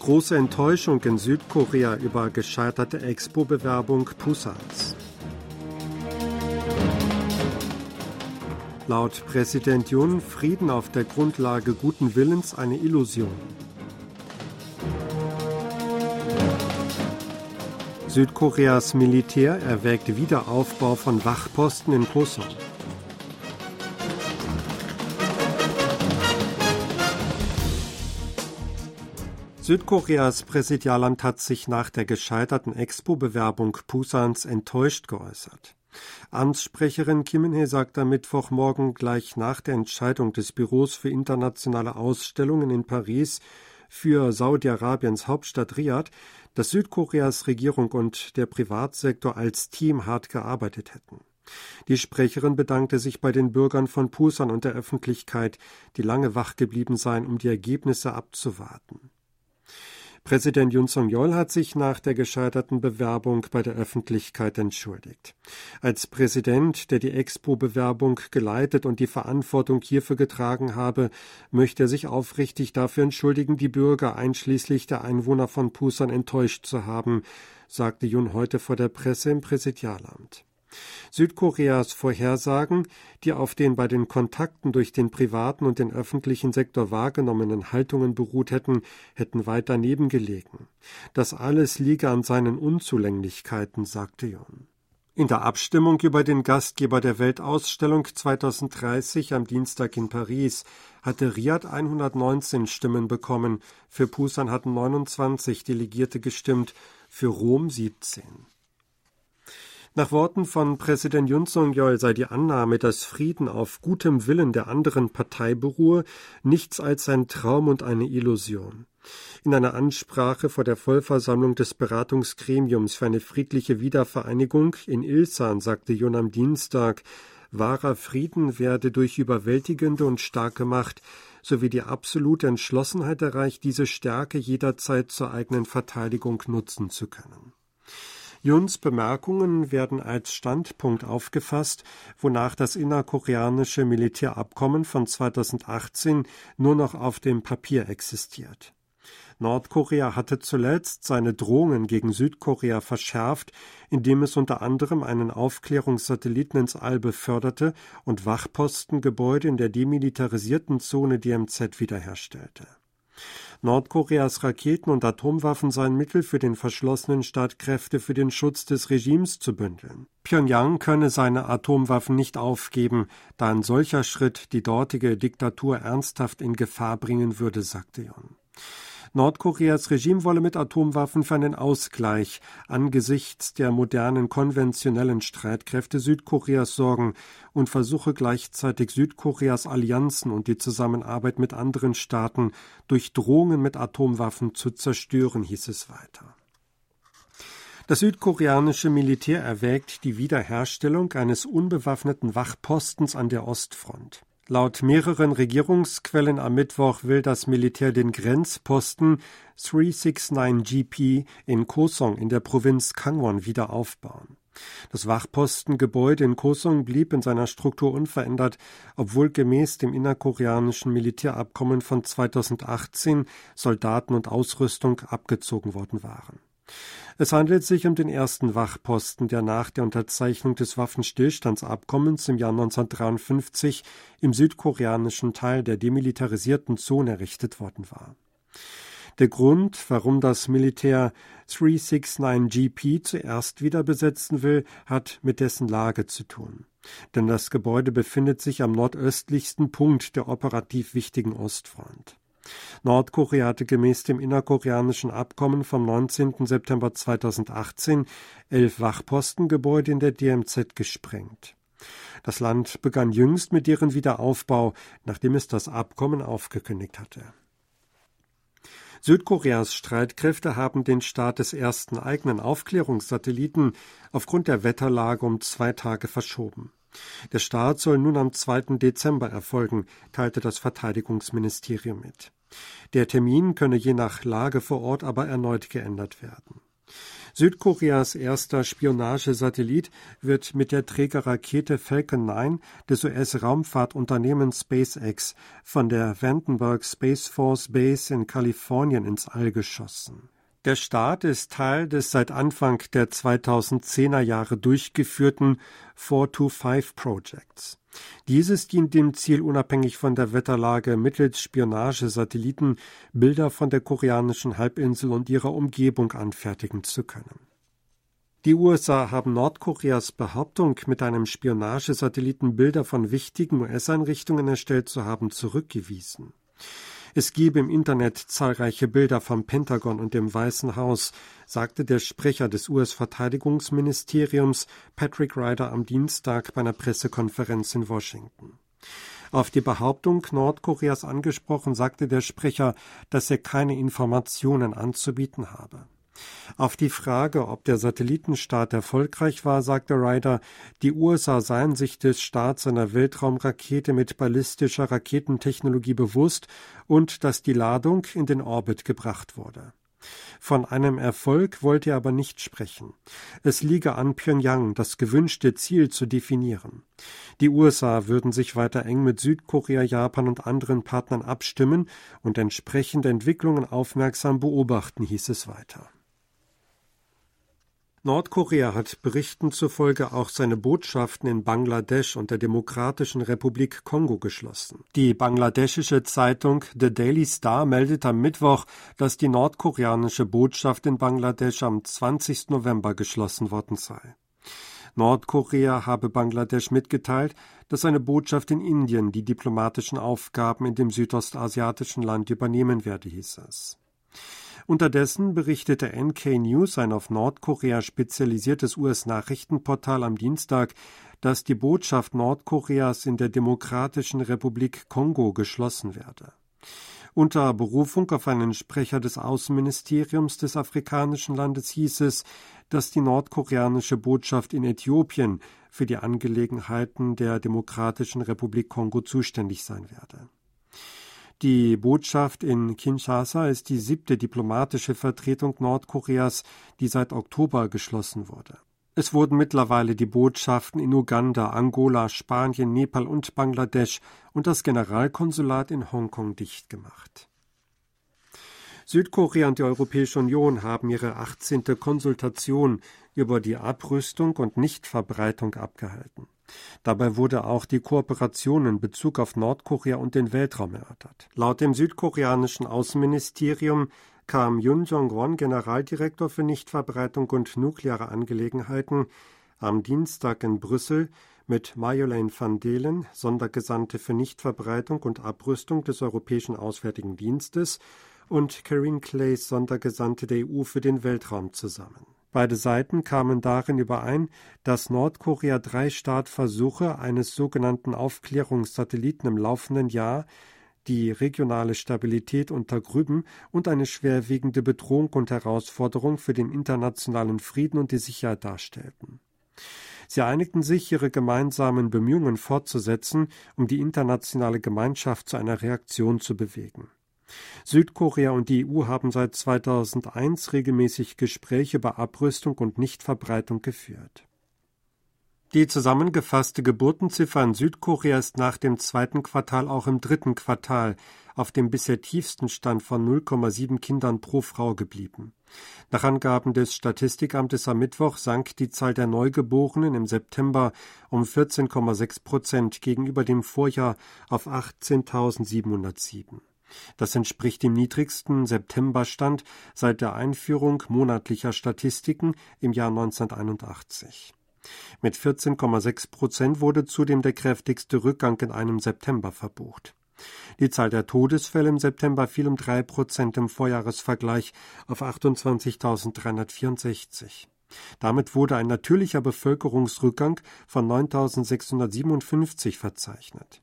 Große Enttäuschung in Südkorea über gescheiterte Expo-Bewerbung Pusans. Laut Präsident Jun Frieden auf der Grundlage guten Willens eine Illusion. Südkoreas Militär erwägt Wiederaufbau von Wachposten in Kosong. Südkoreas Präsidialamt hat sich nach der gescheiterten Expo-Bewerbung Pusans enttäuscht geäußert. Amtssprecherin Kim In-hee sagt am Mittwochmorgen gleich nach der Entscheidung des Büros für internationale Ausstellungen in Paris für Saudi-Arabiens Hauptstadt Riyadh, dass Südkoreas Regierung und der Privatsektor als Team hart gearbeitet hätten. Die Sprecherin bedankte sich bei den Bürgern von Pusan und der Öffentlichkeit, die lange wach geblieben seien, um die Ergebnisse abzuwarten. Präsident Yun Song-yeol hat sich nach der gescheiterten Bewerbung bei der Öffentlichkeit entschuldigt. Als Präsident, der die Expo-Bewerbung geleitet und die Verantwortung hierfür getragen habe, möchte er sich aufrichtig dafür entschuldigen, die Bürger einschließlich der Einwohner von Pusan enttäuscht zu haben, sagte Yun heute vor der Presse im Präsidialamt. Südkoreas Vorhersagen, die auf den bei den Kontakten durch den privaten und den öffentlichen Sektor wahrgenommenen Haltungen beruht hätten, hätten weit daneben gelegen. Das alles liege an seinen Unzulänglichkeiten, sagte Jon. In der Abstimmung über den Gastgeber der Weltausstellung 2030 am Dienstag in Paris hatte Riyadh 119 Stimmen bekommen, für Pusan hatten 29 Delegierte gestimmt, für Rom 17. Nach Worten von Präsident Yun Song-yeol sei die Annahme, dass Frieden auf gutem Willen der anderen Partei beruhe, nichts als ein Traum und eine Illusion. In einer Ansprache vor der Vollversammlung des Beratungsgremiums für eine friedliche Wiedervereinigung in Ilsan sagte Yun am Dienstag, wahrer Frieden werde durch überwältigende und starke Macht sowie die absolute Entschlossenheit erreicht, diese Stärke jederzeit zur eigenen Verteidigung nutzen zu können. Juns Bemerkungen werden als Standpunkt aufgefasst, wonach das innerkoreanische Militärabkommen von 2018 nur noch auf dem Papier existiert. Nordkorea hatte zuletzt seine Drohungen gegen Südkorea verschärft, indem es unter anderem einen Aufklärungssatelliten ins All beförderte und Wachpostengebäude in der demilitarisierten Zone DMZ wiederherstellte. Nordkoreas Raketen und Atomwaffen seien Mittel für den verschlossenen Staat Kräfte für den Schutz des Regimes zu bündeln. Pyongyang könne seine Atomwaffen nicht aufgeben, da ein solcher Schritt die dortige Diktatur ernsthaft in Gefahr bringen würde, sagte Yon. Nordkoreas Regime wolle mit Atomwaffen für einen Ausgleich angesichts der modernen konventionellen Streitkräfte Südkoreas sorgen und versuche gleichzeitig Südkoreas Allianzen und die Zusammenarbeit mit anderen Staaten durch Drohungen mit Atomwaffen zu zerstören, hieß es weiter. Das südkoreanische Militär erwägt die Wiederherstellung eines unbewaffneten Wachpostens an der Ostfront. Laut mehreren Regierungsquellen am Mittwoch will das Militär den Grenzposten 369GP in Kosong in der Provinz Kangwon wieder aufbauen. Das Wachpostengebäude in Kosong blieb in seiner Struktur unverändert, obwohl gemäß dem innerkoreanischen Militärabkommen von 2018 Soldaten und Ausrüstung abgezogen worden waren. Es handelt sich um den ersten Wachposten, der nach der Unterzeichnung des Waffenstillstandsabkommens im Jahr 1953 im südkoreanischen Teil der demilitarisierten Zone errichtet worden war. Der Grund, warum das Militär 369GP zuerst wieder besetzen will, hat mit dessen Lage zu tun. Denn das Gebäude befindet sich am nordöstlichsten Punkt der operativ wichtigen Ostfront. Nordkorea hatte gemäß dem innerkoreanischen Abkommen vom 19. September 2018 elf Wachpostengebäude in der DMZ gesprengt. Das Land begann jüngst mit deren Wiederaufbau, nachdem es das Abkommen aufgekündigt hatte. Südkoreas Streitkräfte haben den Start des ersten eigenen Aufklärungssatelliten aufgrund der Wetterlage um zwei Tage verschoben. Der Start soll nun am 2. Dezember erfolgen, teilte das Verteidigungsministerium mit. Der Termin könne je nach Lage vor Ort aber erneut geändert werden. Südkoreas erster Spionagesatellit wird mit der Trägerrakete Falcon 9 des US-Raumfahrtunternehmens SpaceX von der Vandenberg Space Force Base in Kalifornien ins All geschossen. Der Start ist Teil des seit Anfang der 2010er Jahre durchgeführten 425 Projects. Dieses dient dem Ziel, unabhängig von der Wetterlage mittels Spionagesatelliten Bilder von der koreanischen Halbinsel und ihrer Umgebung anfertigen zu können. Die USA haben Nordkoreas Behauptung, mit einem Spionagesatelliten Bilder von wichtigen US-Einrichtungen erstellt zu haben, zurückgewiesen. Es gebe im Internet zahlreiche Bilder vom Pentagon und dem Weißen Haus, sagte der Sprecher des US-Verteidigungsministeriums Patrick Ryder am Dienstag bei einer Pressekonferenz in Washington. Auf die Behauptung Nordkoreas angesprochen, sagte der Sprecher, dass er keine Informationen anzubieten habe. Auf die Frage, ob der Satellitenstart erfolgreich war, sagte Ryder, die USA seien sich des Starts einer Weltraumrakete mit ballistischer Raketentechnologie bewusst und dass die Ladung in den Orbit gebracht wurde. Von einem Erfolg wollte er aber nicht sprechen. Es liege an Pyongyang, das gewünschte Ziel zu definieren. Die USA würden sich weiter eng mit Südkorea, Japan und anderen Partnern abstimmen und entsprechende Entwicklungen aufmerksam beobachten, hieß es weiter. Nordkorea hat Berichten zufolge auch seine Botschaften in Bangladesch und der Demokratischen Republik Kongo geschlossen. Die bangladeschische Zeitung The Daily Star meldet am Mittwoch, dass die nordkoreanische Botschaft in Bangladesch am 20. November geschlossen worden sei. Nordkorea habe Bangladesch mitgeteilt, dass seine Botschaft in Indien die diplomatischen Aufgaben in dem südostasiatischen Land übernehmen werde, hieß es. Unterdessen berichtete NK News, ein auf Nordkorea spezialisiertes US-Nachrichtenportal, am Dienstag, dass die Botschaft Nordkoreas in der Demokratischen Republik Kongo geschlossen werde. Unter Berufung auf einen Sprecher des Außenministeriums des afrikanischen Landes hieß es, dass die nordkoreanische Botschaft in Äthiopien für die Angelegenheiten der Demokratischen Republik Kongo zuständig sein werde. Die Botschaft in Kinshasa ist die siebte diplomatische Vertretung Nordkoreas, die seit Oktober geschlossen wurde. Es wurden mittlerweile die Botschaften in Uganda, Angola, Spanien, Nepal und Bangladesch und das Generalkonsulat in Hongkong dicht gemacht. Südkorea und die Europäische Union haben ihre 18. Konsultation über die Abrüstung und Nichtverbreitung abgehalten. Dabei wurde auch die Kooperation in Bezug auf Nordkorea und den Weltraum erörtert. Laut dem südkoreanischen Außenministerium kam Yun Jong-won, Generaldirektor für Nichtverbreitung und nukleare Angelegenheiten, am Dienstag in Brüssel mit Marjolaine van Delen, Sondergesandte für Nichtverbreitung und Abrüstung des Europäischen Auswärtigen Dienstes, und Karine Clays, Sondergesandte der EU für den Weltraum zusammen. Beide Seiten kamen darin überein, dass Nordkorea drei Startversuche eines sogenannten Aufklärungssatelliten im laufenden Jahr die regionale Stabilität untergrüben und eine schwerwiegende Bedrohung und Herausforderung für den internationalen Frieden und die Sicherheit darstellten. Sie einigten sich, ihre gemeinsamen Bemühungen fortzusetzen, um die internationale Gemeinschaft zu einer Reaktion zu bewegen. Südkorea und die EU haben seit 2001 regelmäßig Gespräche über Abrüstung und Nichtverbreitung geführt. Die zusammengefasste Geburtenziffer in Südkorea ist nach dem zweiten Quartal auch im dritten Quartal auf dem bisher tiefsten Stand von 0,7 Kindern pro Frau geblieben. Nach Angaben des Statistikamtes am Mittwoch sank die Zahl der Neugeborenen im September um 14,6 Prozent gegenüber dem Vorjahr auf 18.707. Das entspricht dem niedrigsten Septemberstand seit der Einführung monatlicher Statistiken im Jahr 1981. Mit 14,6 Prozent wurde zudem der kräftigste Rückgang in einem September verbucht. Die Zahl der Todesfälle im September fiel um drei Prozent im Vorjahresvergleich auf 28.364. Damit wurde ein natürlicher Bevölkerungsrückgang von 9.657 verzeichnet.